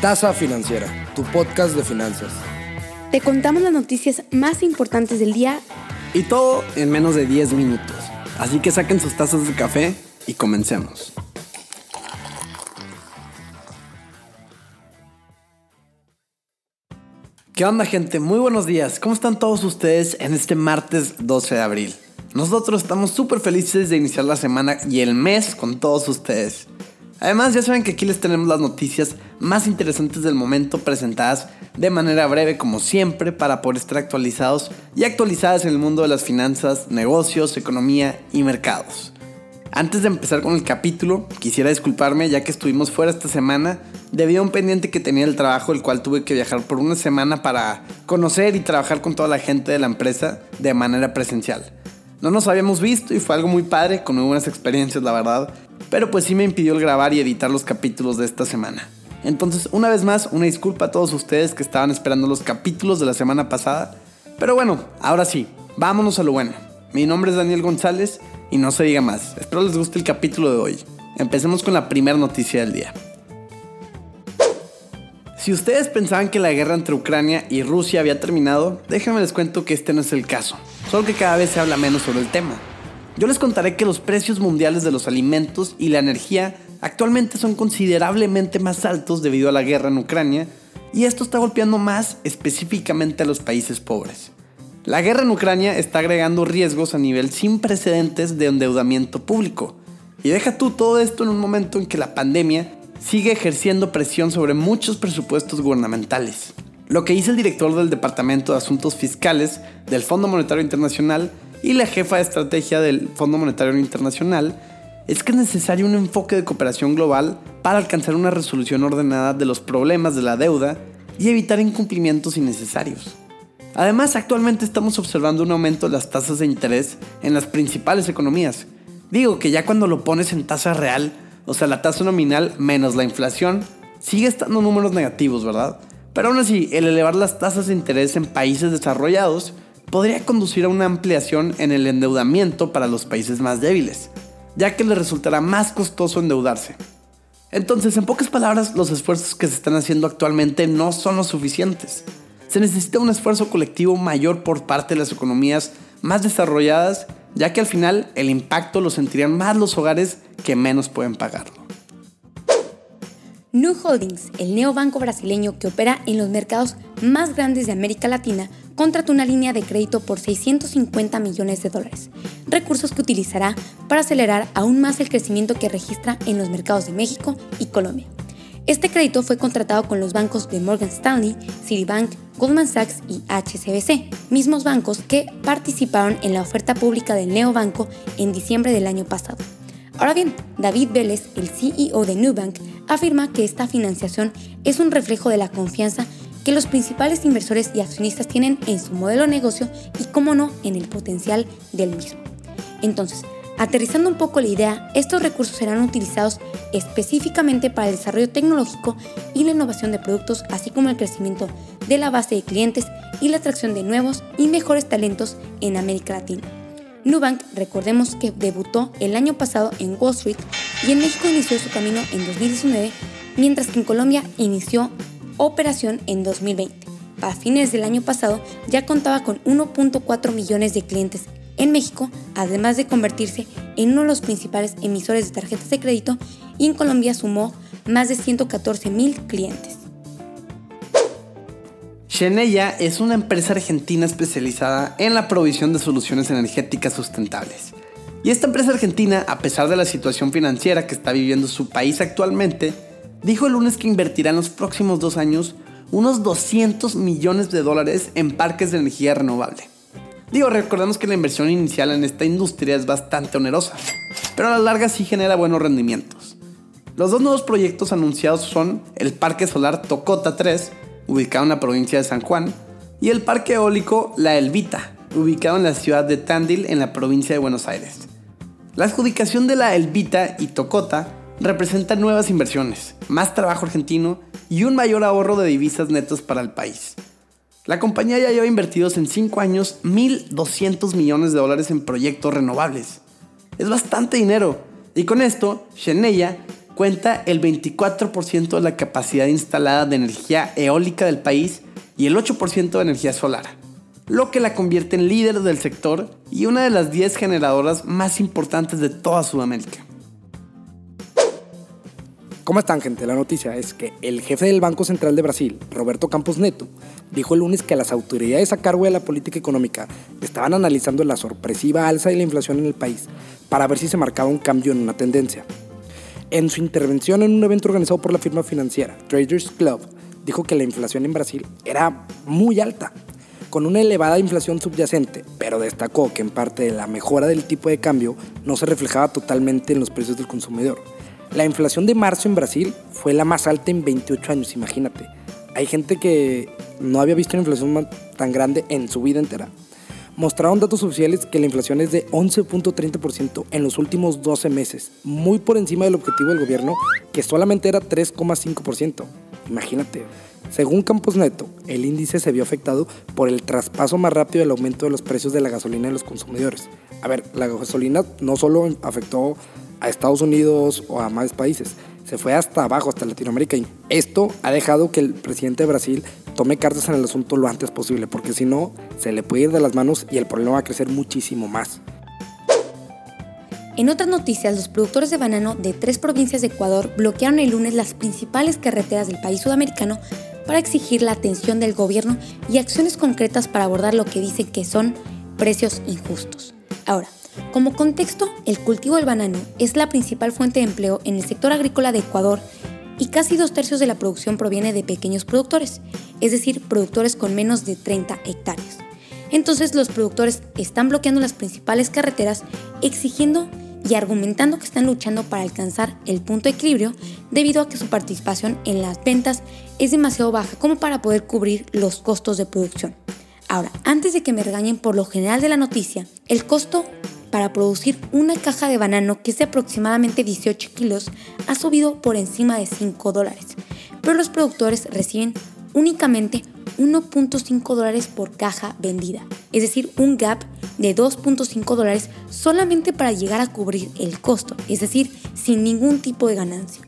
Taza Financiera, tu podcast de finanzas. Te contamos las noticias más importantes del día y todo en menos de 10 minutos. Así que saquen sus tazas de café y comencemos. ¿Qué onda gente? Muy buenos días. ¿Cómo están todos ustedes en este martes 12 de abril? Nosotros estamos súper felices de iniciar la semana y el mes con todos ustedes. Además, ya saben que aquí les tenemos las noticias más interesantes del momento presentadas de manera breve como siempre para poder estar actualizados y actualizadas en el mundo de las finanzas, negocios, economía y mercados. Antes de empezar con el capítulo, quisiera disculparme ya que estuvimos fuera esta semana debido a un pendiente que tenía el trabajo, el cual tuve que viajar por una semana para conocer y trabajar con toda la gente de la empresa de manera presencial. No nos habíamos visto y fue algo muy padre, con muy buenas experiencias la verdad, pero pues sí me impidió el grabar y editar los capítulos de esta semana. Entonces, una vez más, una disculpa a todos ustedes que estaban esperando los capítulos de la semana pasada. Pero bueno, ahora sí, vámonos a lo bueno. Mi nombre es Daniel González y no se diga más. Espero les guste el capítulo de hoy. Empecemos con la primera noticia del día. Si ustedes pensaban que la guerra entre Ucrania y Rusia había terminado, déjenme les cuento que este no es el caso, solo que cada vez se habla menos sobre el tema. Yo les contaré que los precios mundiales de los alimentos y la energía actualmente son considerablemente más altos debido a la guerra en Ucrania y esto está golpeando más específicamente a los países pobres. La guerra en Ucrania está agregando riesgos a nivel sin precedentes de endeudamiento público. Y deja tú todo esto en un momento en que la pandemia sigue ejerciendo presión sobre muchos presupuestos gubernamentales. Lo que dice el director del Departamento de Asuntos Fiscales del Fondo Monetario Internacional y la jefa de estrategia del Fondo Monetario Internacional es que es necesario un enfoque de cooperación global para alcanzar una resolución ordenada de los problemas de la deuda y evitar incumplimientos innecesarios. Además, actualmente estamos observando un aumento de las tasas de interés en las principales economías. Digo que ya cuando lo pones en tasa real, o sea, la tasa nominal menos la inflación, sigue estando números negativos, ¿verdad? Pero aún así, el elevar las tasas de interés en países desarrollados podría conducir a una ampliación en el endeudamiento para los países más débiles, ya que les resultará más costoso endeudarse. Entonces, en pocas palabras, los esfuerzos que se están haciendo actualmente no son los suficientes. Se necesita un esfuerzo colectivo mayor por parte de las economías más desarrolladas, ya que al final el impacto lo sentirían más los hogares que menos pueden pagarlo. Nu Holdings, el neobanco brasileño que opera en los mercados más grandes de América Latina, contrató una línea de crédito por 650 millones de dólares, recursos que utilizará para acelerar aún más el crecimiento que registra en los mercados de México y Colombia. Este crédito fue contratado con los bancos de Morgan Stanley, Citibank, Goldman Sachs y HSBC, mismos bancos que participaron en la oferta pública del neobanco en diciembre del año pasado. Ahora bien, David Vélez, el CEO de Nubank, afirma que esta financiación es un reflejo de la confianza que los principales inversores y accionistas tienen en su modelo de negocio y, como no, en el potencial del mismo. Entonces, aterrizando un poco la idea, estos recursos serán utilizados específicamente para el desarrollo tecnológico y la innovación de productos, así como el crecimiento de la base de clientes y la atracción de nuevos y mejores talentos en América Latina. Nubank, recordemos que debutó el año pasado en Wall Street y en México inició su camino en 2019, mientras que en Colombia inició operación en 2020. Para fines del año pasado ya contaba con 1.4 millones de clientes en México, además de convertirse en uno de los principales emisores de tarjetas de crédito y en Colombia sumó más de 114 mil clientes. Shenella es una empresa argentina especializada en la provisión de soluciones energéticas sustentables. Y esta empresa argentina, a pesar de la situación financiera que está viviendo su país actualmente, dijo el lunes que invertirá en los próximos dos años unos 200 millones de dólares en parques de energía renovable. Digo, recordemos que la inversión inicial en esta industria es bastante onerosa, pero a la larga sí genera buenos rendimientos. Los dos nuevos proyectos anunciados son el Parque Solar Tocota 3, ubicado en la provincia de San Juan, y el Parque Eólico La Elvita, ubicado en la ciudad de Tandil en la provincia de Buenos Aires. La adjudicación de La Elvita y Tocota representa nuevas inversiones, más trabajo argentino y un mayor ahorro de divisas netas para el país. La compañía ya lleva invertidos en 5 años 1.200 millones de dólares en proyectos renovables. Es bastante dinero. Y con esto, Shenella cuenta el 24% de la capacidad instalada de energía eólica del país y el 8% de energía solar, lo que la convierte en líder del sector y una de las 10 generadoras más importantes de toda Sudamérica. ¿Cómo están, gente? La noticia es que el jefe del Banco Central de Brasil, Roberto Campos Neto, dijo el lunes que las autoridades a cargo de la política económica estaban analizando la sorpresiva alza de la inflación en el país para ver si se marcaba un cambio en una tendencia. En su intervención en un evento organizado por la firma financiera Traders Club, dijo que la inflación en Brasil era muy alta, con una elevada inflación subyacente, pero destacó que en parte de la mejora del tipo de cambio no se reflejaba totalmente en los precios del consumidor la inflación de marzo en Brasil fue la más alta en 28 años, imagínate. Hay gente que no había visto una inflación tan grande en su vida entera. Mostraron datos oficiales que la inflación es de 11.30% en los últimos 12 meses, muy por encima del objetivo del gobierno, que solamente era 3,5%. Imagínate. Según Campos Neto, el índice se vio afectado por el traspaso más rápido del aumento de los precios de la gasolina en los consumidores. A ver, la gasolina no solo afectó a Estados Unidos o a más países. Se fue hasta abajo, hasta Latinoamérica. Y esto ha dejado que el presidente de Brasil tome cartas en el asunto lo antes posible, porque si no, se le puede ir de las manos y el problema va a crecer muchísimo más. En otras noticias, los productores de banano de tres provincias de Ecuador bloquearon el lunes las principales carreteras del país sudamericano para exigir la atención del gobierno y acciones concretas para abordar lo que dicen que son precios injustos. Ahora, como contexto, el cultivo del banano es la principal fuente de empleo en el sector agrícola de Ecuador y casi dos tercios de la producción proviene de pequeños productores, es decir, productores con menos de 30 hectáreas. Entonces los productores están bloqueando las principales carreteras exigiendo y argumentando que están luchando para alcanzar el punto de equilibrio debido a que su participación en las ventas es demasiado baja como para poder cubrir los costos de producción. Ahora, antes de que me regañen por lo general de la noticia, el costo para producir una caja de banano que es de aproximadamente 18 kilos ha subido por encima de 5 dólares, pero los productores reciben únicamente 1.5 dólares por caja vendida, es decir, un gap de 2.5 dólares solamente para llegar a cubrir el costo, es decir, sin ningún tipo de ganancia.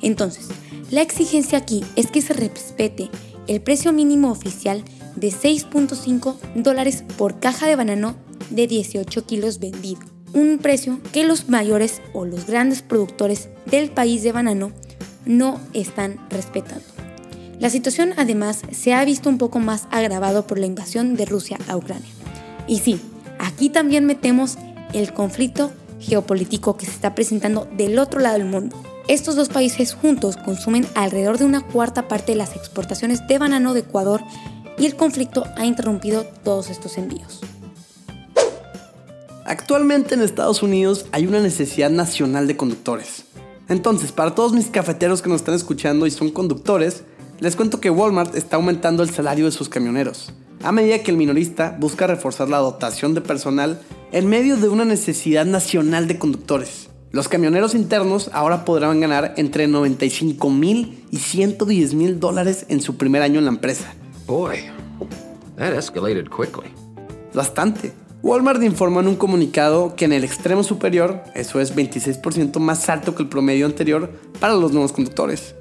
Entonces, la exigencia aquí es que se respete el precio mínimo oficial de 6.5 dólares por caja de banano de 18 kilos vendido. Un precio que los mayores o los grandes productores del país de banano no están respetando. La situación además se ha visto un poco más agravado por la invasión de Rusia a Ucrania. Y sí, aquí también metemos el conflicto geopolítico que se está presentando del otro lado del mundo. Estos dos países juntos consumen alrededor de una cuarta parte de las exportaciones de banano de Ecuador y el conflicto ha interrumpido todos estos envíos. Actualmente en Estados Unidos hay una necesidad nacional de conductores. Entonces, para todos mis cafeteros que nos están escuchando y son conductores, les cuento que Walmart está aumentando el salario de sus camioneros, a medida que el minorista busca reforzar la dotación de personal en medio de una necesidad nacional de conductores. Los camioneros internos ahora podrán ganar entre 95 mil y 110 mil dólares en su primer año en la empresa. Boy, that escalated quickly. Bastante. Walmart informó en un comunicado que en el extremo superior, eso es 26% más alto que el promedio anterior para los nuevos conductores.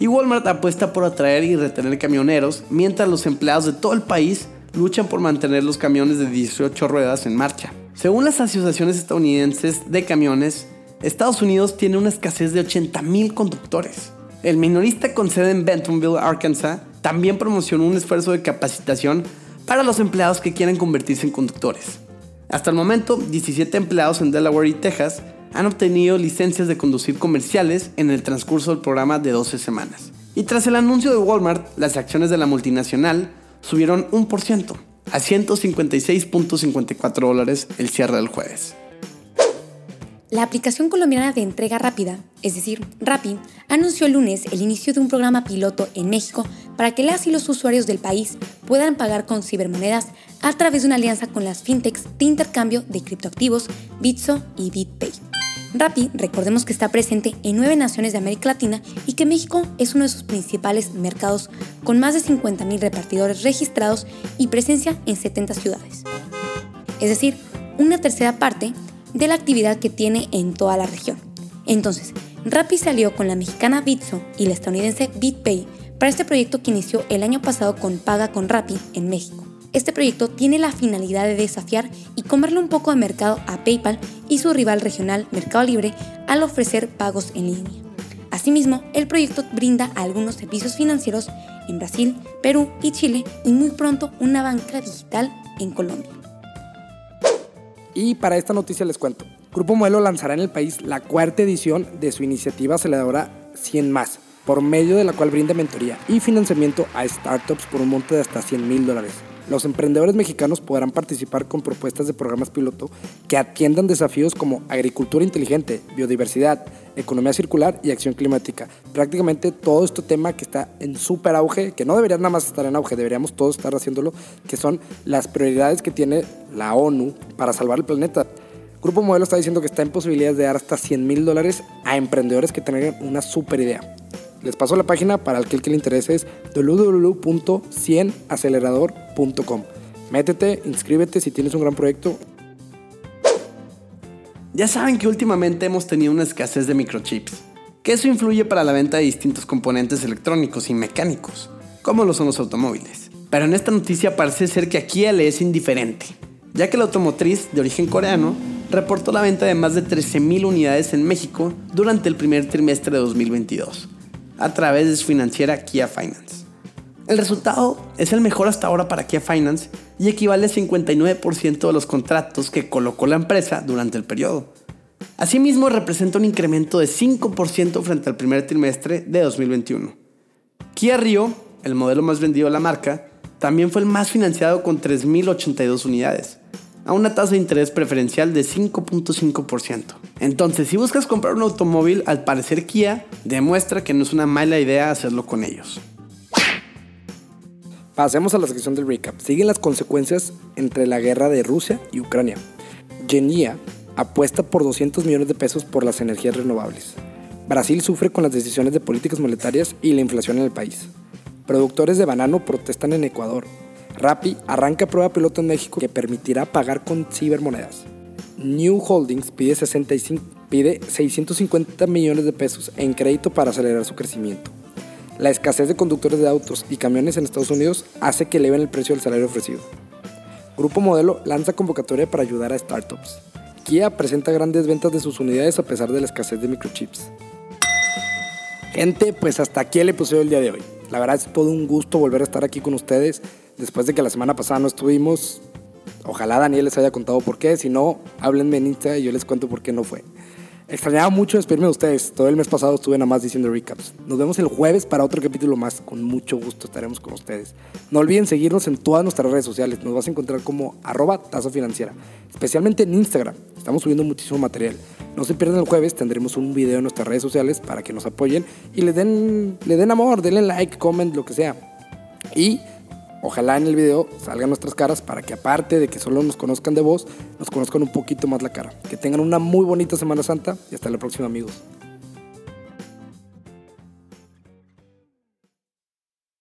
Y Walmart apuesta por atraer y retener camioneros, mientras los empleados de todo el país luchan por mantener los camiones de 18 ruedas en marcha. Según las asociaciones estadounidenses de camiones, Estados Unidos tiene una escasez de 80.000 conductores. El minorista con sede en Bentonville, Arkansas, también promocionó un esfuerzo de capacitación para los empleados que quieran convertirse en conductores. Hasta el momento, 17 empleados en Delaware y Texas han obtenido licencias de conducir comerciales en el transcurso del programa de 12 semanas. Y tras el anuncio de Walmart, las acciones de la multinacional subieron 1% a 156.54 dólares el cierre del jueves. La aplicación colombiana de entrega rápida, es decir, Rappi, anunció el lunes el inicio de un programa piloto en México para que las y los usuarios del país puedan pagar con cibermonedas a través de una alianza con las fintechs de intercambio de criptoactivos Bitso y BitPay. Rappi, recordemos que está presente en nueve naciones de América Latina y que México es uno de sus principales mercados con más de 50.000 repartidores registrados y presencia en 70 ciudades. Es decir, una tercera parte de la actividad que tiene en toda la región. Entonces, Rappi salió con la mexicana Bitso y la estadounidense BitPay para este proyecto que inició el año pasado con Paga con Rappi en México. Este proyecto tiene la finalidad de desafiar y comerle un poco de mercado a PayPal y su rival regional Mercado Libre al ofrecer pagos en línea. Asimismo, el proyecto brinda algunos servicios financieros en Brasil, Perú y Chile y muy pronto una banca digital en Colombia. Y para esta noticia les cuento. Grupo Modelo lanzará en el país la cuarta edición de su iniciativa aceleradora 100 más, por medio de la cual brinda mentoría y financiamiento a startups por un monto de hasta 100 mil dólares. Los emprendedores mexicanos podrán participar con propuestas de programas piloto que atiendan desafíos como agricultura inteligente, biodiversidad, economía circular y acción climática. Prácticamente todo este tema que está en súper auge, que no debería nada más estar en auge, deberíamos todos estar haciéndolo, que son las prioridades que tiene la ONU para salvar el planeta. Grupo Modelo está diciendo que está en posibilidades de dar hasta 100 mil dólares a emprendedores que tengan una super idea. Les paso la página para aquel que le interese es www.100acelerador.com. Métete, inscríbete si tienes un gran proyecto. Ya saben que últimamente hemos tenido una escasez de microchips, que eso influye para la venta de distintos componentes electrónicos y mecánicos, como lo son los automóviles. Pero en esta noticia parece ser que aquí le es indiferente, ya que la automotriz de origen coreano reportó la venta de más de 13.000 unidades en México durante el primer trimestre de 2022 a través de su financiera Kia Finance. El resultado es el mejor hasta ahora para Kia Finance y equivale al 59% de los contratos que colocó la empresa durante el periodo. Asimismo, representa un incremento de 5% frente al primer trimestre de 2021. Kia Rio, el modelo más vendido de la marca, también fue el más financiado con 3.082 unidades, a una tasa de interés preferencial de 5.5%. Entonces, si buscas comprar un automóvil, al parecer Kia demuestra que no es una mala idea hacerlo con ellos. Pasemos a la sección del recap. Siguen las consecuencias entre la guerra de Rusia y Ucrania. Genia apuesta por 200 millones de pesos por las energías renovables. Brasil sufre con las decisiones de políticas monetarias y la inflación en el país. Productores de banano protestan en Ecuador. Rappi arranca prueba piloto en México que permitirá pagar con cibermonedas. New Holdings pide, 65, pide 650 millones de pesos en crédito para acelerar su crecimiento. La escasez de conductores de autos y camiones en Estados Unidos hace que eleven el precio del salario ofrecido. Grupo Modelo lanza convocatoria para ayudar a startups. Kia presenta grandes ventas de sus unidades a pesar de la escasez de microchips. Gente, pues hasta aquí el episodio del día de hoy. La verdad es todo un gusto volver a estar aquí con ustedes después de que la semana pasada no estuvimos. Ojalá Daniel les haya contado por qué. Si no, háblenme en Insta y yo les cuento por qué no fue. Extrañaba mucho despedirme de ustedes. Todo el mes pasado estuve nada más diciendo recaps. Nos vemos el jueves para otro capítulo más. Con mucho gusto estaremos con ustedes. No olviden seguirnos en todas nuestras redes sociales. Nos vas a encontrar como arroba tasa financiera. Especialmente en Instagram. Estamos subiendo muchísimo material. No se pierdan el jueves. Tendremos un video en nuestras redes sociales para que nos apoyen y le den, le den amor, denle like, comment, lo que sea. Y Ojalá en el video salgan nuestras caras para que aparte de que solo nos conozcan de voz, nos conozcan un poquito más la cara. Que tengan una muy bonita Semana Santa y hasta la próxima amigos.